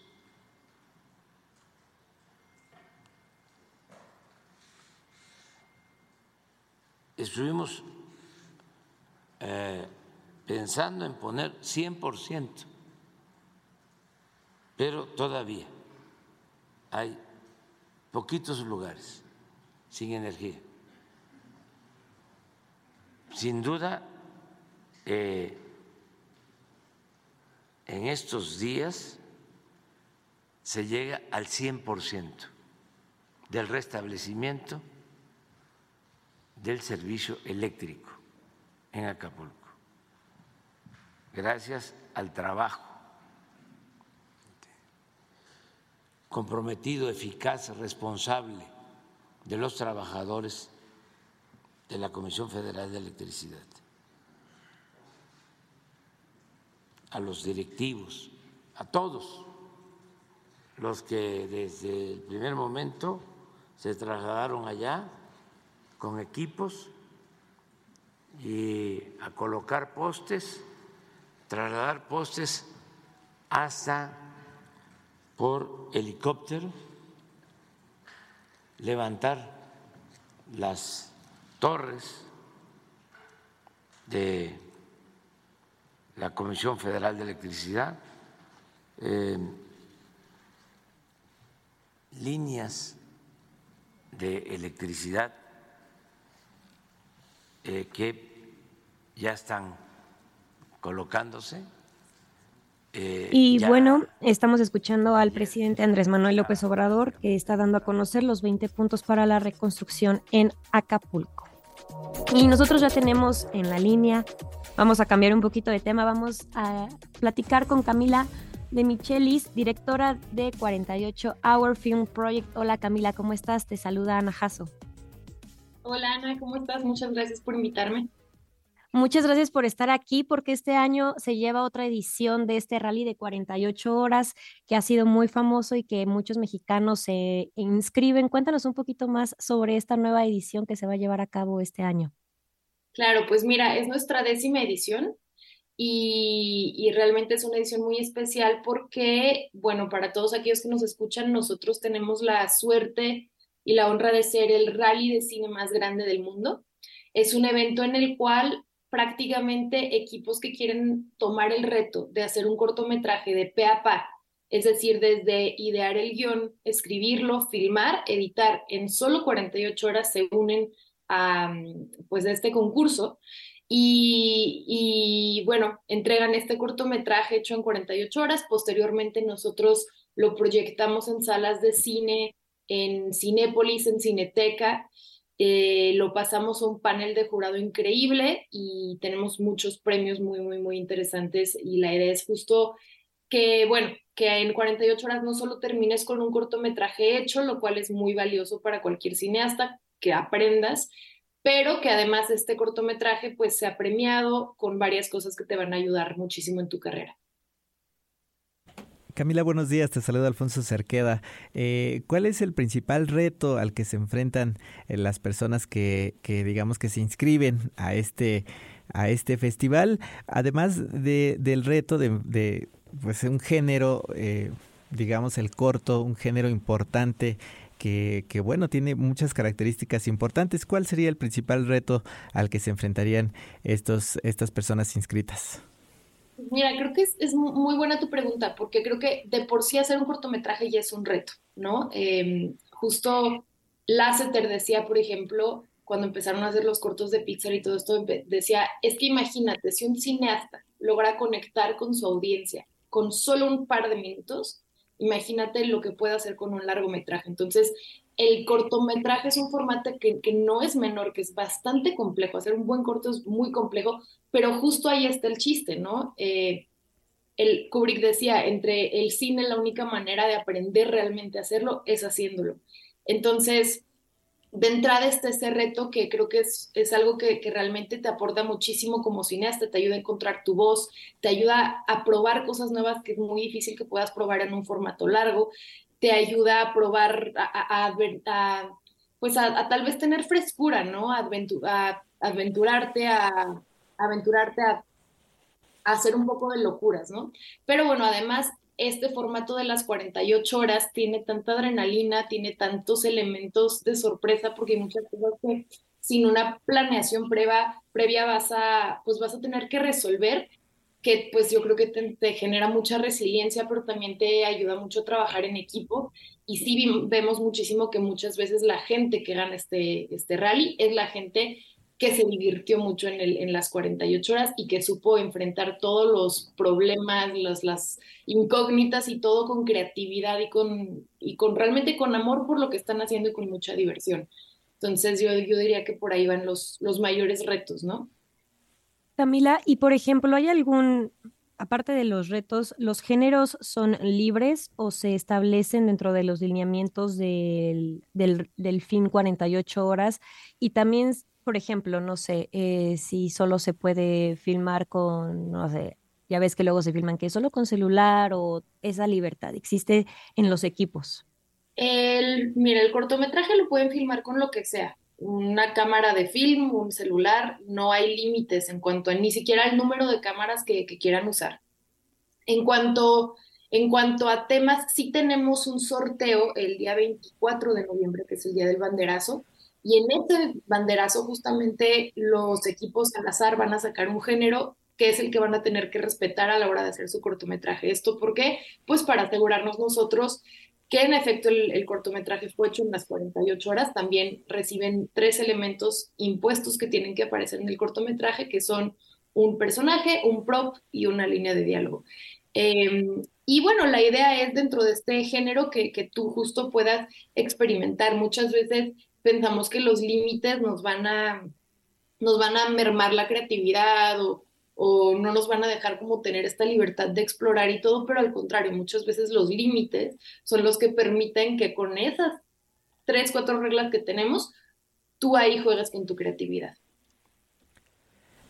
Estuvimos eh, pensando en poner 100%, pero todavía hay poquitos lugares sin energía. Sin duda, eh, en estos días se llega al 100% del restablecimiento del servicio eléctrico en Acapulco, gracias al trabajo comprometido, eficaz, responsable de los trabajadores de la Comisión Federal de Electricidad, a los directivos, a todos los que desde el primer momento se trasladaron allá con equipos y a colocar postes, trasladar postes hasta por helicóptero, levantar las torres de la Comisión Federal de Electricidad, eh, líneas de electricidad eh, que ya están colocándose eh, y bueno, estamos escuchando al presidente Andrés Manuel López Obrador que está dando a conocer los 20 puntos para la reconstrucción en Acapulco. Y nosotros ya tenemos en la línea, vamos a cambiar un poquito de tema, vamos a platicar con Camila de Michelis, directora de 48 Hour Film Project. Hola Camila, ¿cómo estás? Te saluda Ana Jasso. Hola Ana, ¿cómo estás? Muchas gracias por invitarme. Muchas gracias por estar aquí porque este año se lleva otra edición de este rally de 48 horas que ha sido muy famoso y que muchos mexicanos se inscriben. Cuéntanos un poquito más sobre esta nueva edición que se va a llevar a cabo este año. Claro, pues mira, es nuestra décima edición y, y, realmente es una edición muy especial porque, bueno, para todos aquellos que nos escuchan, nosotros tenemos la suerte y la honra de ser el rally de cine más grande del mundo. Es un evento en el cual prácticamente equipos que quieren tomar el reto de hacer un cortometraje de pe a pa, es decir, desde idear el guion, escribirlo, filmar, editar, en solo 48 horas se unen a pues, este concurso y, y bueno, entregan este cortometraje hecho en 48 horas, posteriormente nosotros lo proyectamos en salas de cine, en Cinépolis, en Cineteca, eh, lo pasamos a un panel de jurado increíble y tenemos muchos premios muy, muy, muy interesantes y la idea es justo que, bueno, que en 48 horas no solo termines con un cortometraje hecho, lo cual es muy valioso para cualquier cineasta, que aprendas, pero que además este cortometraje pues sea premiado con varias cosas que te van a ayudar muchísimo en tu carrera. Camila, buenos días. Te saluda Alfonso Cerqueda. Eh, ¿Cuál es el principal reto al que se enfrentan eh, las personas que, que, digamos, que se inscriben a este, a este festival? Además de, del reto de, pues, un género, eh, digamos, el corto, un género importante que, que, bueno, tiene muchas características importantes. ¿Cuál sería el principal reto al que se enfrentarían estos, estas personas inscritas? Mira, creo que es, muy buena tu pregunta, porque creo que de por sí hacer un cortometraje ya es un reto, ¿no? Em, justo Lasseter decía, por ejemplo, cuando empezaron a hacer los cortos de Pixar y todo esto, decía, es que imagínate, si un cineasta logra conectar con su audiencia con solo un par de minutos, imagínate lo que puede hacer con un largometraje. Entonces, el cortometraje es un formato que, no es menor, que es bastante complejo. Hacer un buen corto es muy complejo, pero justo ahí está el chiste, ¿no? Eh, el Kubrick decía, entre el cine la única manera de aprender realmente a hacerlo es haciéndolo. Entonces, de entrada está ese reto que creo que es, algo que, que, realmente te aporta muchísimo como cineasta, te ayuda a encontrar tu voz, te ayuda a probar cosas nuevas que es muy difícil que puedas probar en un formato largo, te ayuda a probar, a, pues a, tal vez tener frescura, ¿no? A, aventurarte, a aventurarte a hacer un poco de locuras, ¿no? Pero bueno, además este formato de las 48 horas tiene tanta adrenalina, tiene tantos elementos de sorpresa, porque muchas cosas que sin una planeación previa, previa vas, a, pues vas a tener que resolver, que pues yo creo que te, genera mucha resiliencia, pero también te ayuda mucho a trabajar en equipo. Y sí vemos muchísimo que muchas veces la gente que gana este, este rally es la gente que se divirtió mucho en, el, en las 48 horas y que supo enfrentar todos los problemas, las, las incógnitas y todo con creatividad y con, y con realmente con amor por lo que están haciendo y con mucha diversión. Entonces yo, yo diría que por ahí van los, los mayores retos, ¿no? Camila, y por ejemplo, ¿hay algún, aparte de los retos, los géneros son libres o se establecen dentro de los lineamientos del, del, del film 48 horas? Y también por ejemplo, no sé, eh, si solo se puede filmar con, no sé, ya ves que luego se filman que solo con celular o esa libertad existe en los equipos. El, mira, el cortometraje lo pueden filmar con lo que sea, una cámara de film, un celular, no hay límites en cuanto a ni siquiera el número de cámaras que, quieran usar. En cuanto, en cuanto a temas, sí tenemos un sorteo el día 24 de noviembre, que es el día del banderazo, y en este banderazo justamente los equipos al azar van a sacar un género que es el que van a tener que respetar a la hora de hacer su cortometraje. ¿Esto por qué? Pues para asegurarnos nosotros que en efecto el, cortometraje fue hecho en las 48 horas. También reciben tres elementos impuestos que tienen que aparecer en el cortometraje, que son un personaje, un prop y una línea de diálogo. Em, y bueno, la idea es dentro de este género que, que tú justo puedas experimentar. Muchas veces pensamos que los límites nos van a, nos van a mermar la creatividad o, o no nos van a dejar como tener esta libertad de explorar y todo, pero al contrario, muchas veces los límites son los que permiten que con esas tres, cuatro reglas que tenemos, tú ahí juegas con tu creatividad.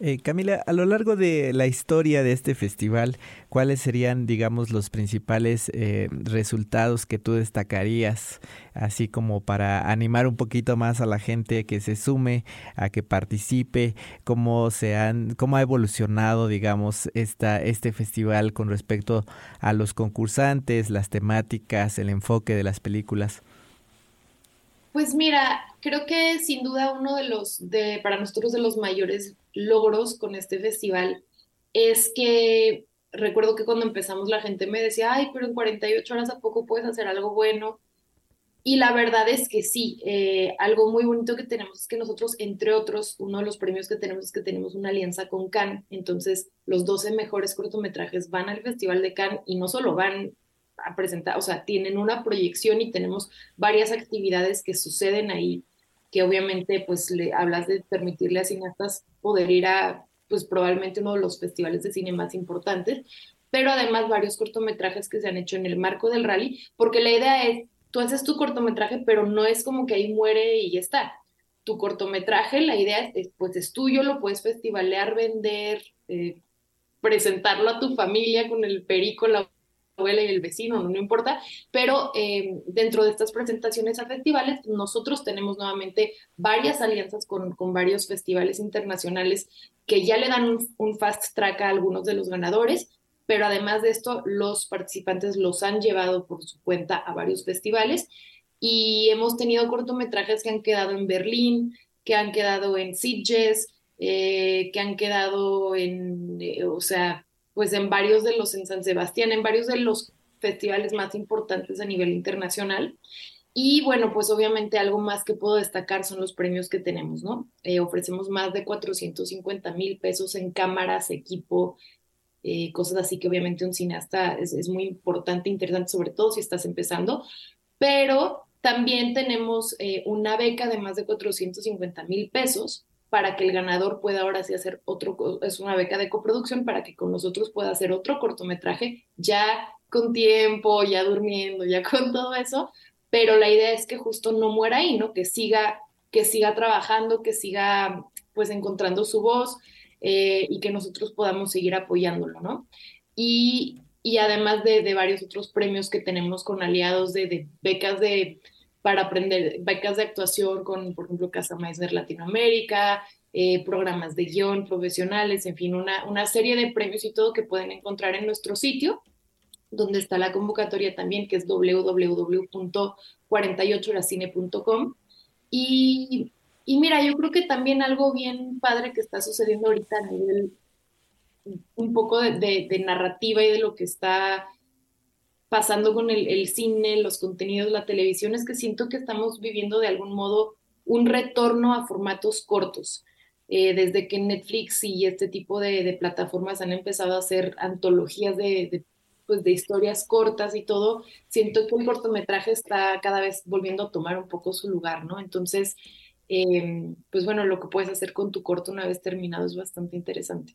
Eh, Camila, a lo largo de la historia de este festival, ¿cuáles serían, digamos, los principales eh, resultados que tú destacarías, así como para animar un poquito más a la gente que se sume, a que participe, cómo se han, cómo ha evolucionado, digamos, esta, este festival con respecto a los concursantes, las temáticas, el enfoque de las películas? Pues mira, creo que sin duda uno de los, de, para nosotros de los mayores logros con este festival es que recuerdo que cuando empezamos la gente me decía, ay, pero en 48 horas a poco puedes hacer algo bueno. Y la verdad es que sí, eh, algo muy bonito que tenemos es que nosotros, entre otros, uno de los premios que tenemos es que tenemos una alianza con Cannes, entonces los 12 mejores cortometrajes van al Festival de Cannes y no solo van a presentar, o sea, tienen una proyección y tenemos varias actividades que suceden ahí, que obviamente pues le hablas de permitirle a cineastas poder ir a pues probablemente uno de los festivales de cine más importantes, pero además varios cortometrajes que se han hecho en el marco del rally, porque la idea es, tú haces tu cortometraje, pero no es como que ahí muere y ya está. Tu cortometraje, la idea es, pues es tuyo, lo puedes festivalear, vender, eh, presentarlo a tu familia con el perico, abuela y el vecino, no, importa, pero eh, dentro de estas presentaciones a festivales, nosotros tenemos nuevamente varias alianzas con, con varios festivales internacionales que ya le dan un, fast track a algunos de los ganadores, pero además de esto, los participantes los han llevado por su cuenta a varios festivales y hemos tenido cortometrajes que han quedado en Berlín, que han quedado en Sitges, eh, que han quedado en, eh, o sea, pues en varios de los, en San Sebastián, en varios de los festivales más importantes a nivel internacional. Y bueno, pues obviamente algo más que puedo destacar son los premios que tenemos, ¿no? Eh, ofrecemos más de 450 mil pesos en cámaras, equipo, eh, cosas así que obviamente un cineasta es, es, muy importante, interesante, sobre todo si estás empezando, pero también tenemos eh, una beca de más de 450 mil pesos para que el ganador pueda ahora sí hacer otro, es una beca de coproducción para que con nosotros pueda hacer otro cortometraje ya con tiempo, ya durmiendo, ya con todo eso, pero la idea es que justo no muera ahí, ¿no? Que siga, que siga trabajando, que siga pues encontrando su voz eh, y que nosotros podamos seguir apoyándolo, ¿no? Y, y además de, de, varios otros premios que tenemos con aliados de, de, becas de para aprender, becas de actuación con, por ejemplo, Casa Meissner Latinoamérica, eh, programas de guion profesionales, en fin, una, una serie de premios y todo que pueden encontrar en nuestro sitio donde está la convocatoria también, que es www.48horacine.com. Y, y mira, yo creo que también algo bien padre que está sucediendo ahorita a nivel un poco de, de, narrativa y de lo que está pasando con el, cine, los contenidos, la televisión, es que siento que estamos viviendo de algún modo un retorno a formatos cortos. Eh, desde que Netflix y este tipo de, plataformas han empezado a hacer antologías pues de historias cortas y todo, siento que el cortometraje está cada vez volviendo a tomar un poco su lugar, ¿no? Entonces, eh, pues bueno, lo que puedes hacer con tu corto una vez terminado es bastante interesante.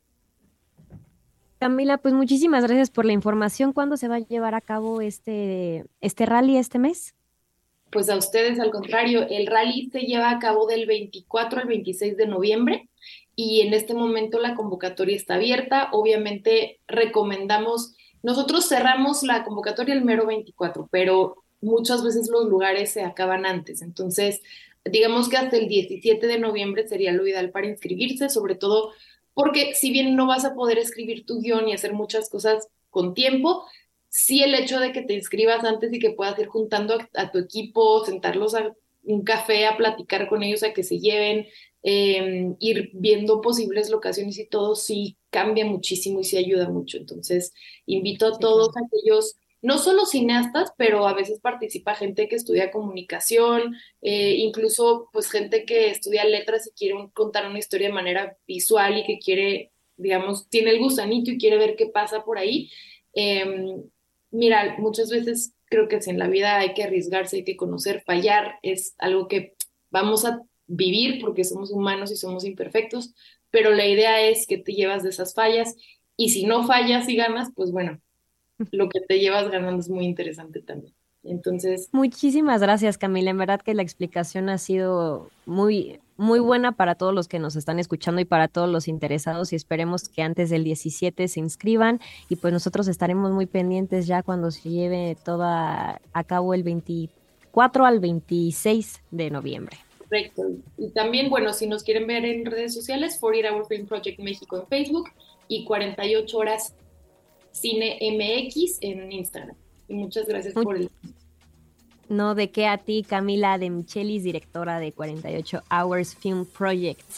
Camila, pues muchísimas gracias por la información. ¿Cuándo se va a llevar a cabo este, este rally este mes? Pues a ustedes, al contrario, el rally se lleva a cabo del 24 al 26 de noviembre y en este momento la convocatoria está abierta. Obviamente recomendamos nosotros cerramos la convocatoria el mero 24, pero muchas veces los lugares se acaban antes. Entonces, digamos que hasta el 17 de noviembre sería lo ideal para inscribirse, sobre todo porque si bien no vas a poder escribir tu guion y hacer muchas cosas con tiempo, sí el hecho de que te inscribas antes y que puedas ir juntando a, tu equipo, sentarlos a un café a platicar con ellos, a que se lleven, eh, ir viendo posibles locaciones y todo, sí cambia muchísimo y sí ayuda mucho. Entonces, invito a todos aquellos, no solo cineastas, pero a veces participa gente que estudia comunicación, eh, incluso pues gente que estudia letras y quiere contar una historia de manera visual y que quiere, digamos, tiene el gusanito y quiere ver qué pasa por ahí. Eh, mira, muchas veces creo que si en la vida hay que arriesgarse, hay que conocer, fallar, es algo que vamos a vivir porque somos humanos y somos imperfectos, pero la idea es que te llevas de esas fallas y si no fallas y ganas, pues bueno, lo que te llevas ganando es muy interesante también. Entonces. Muchísimas gracias, Camila. En verdad que la explicación ha sido muy, muy buena para todos los que nos están escuchando y para todos los interesados. Y esperemos que antes del 17 se inscriban. Y pues nosotros estaremos muy pendientes ya cuando se lleve toda a cabo el 24 al 26 de noviembre. Correcto. Y también, bueno, si nos quieren ver en redes sociales, 48 Hour Film Project México en Facebook y 48 Horas Cine MX en Instagram. Y muchas gracias por el... No, de qué a ti, Camila de Michelis, directora de 48 Hours Film Project.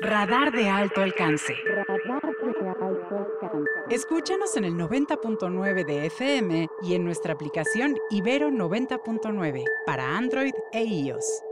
Radar de alto alcance. Radar de alto alcance. Escúchanos en el 90.9 de FM y en nuestra aplicación Ibero 90.9 para Android e iOS.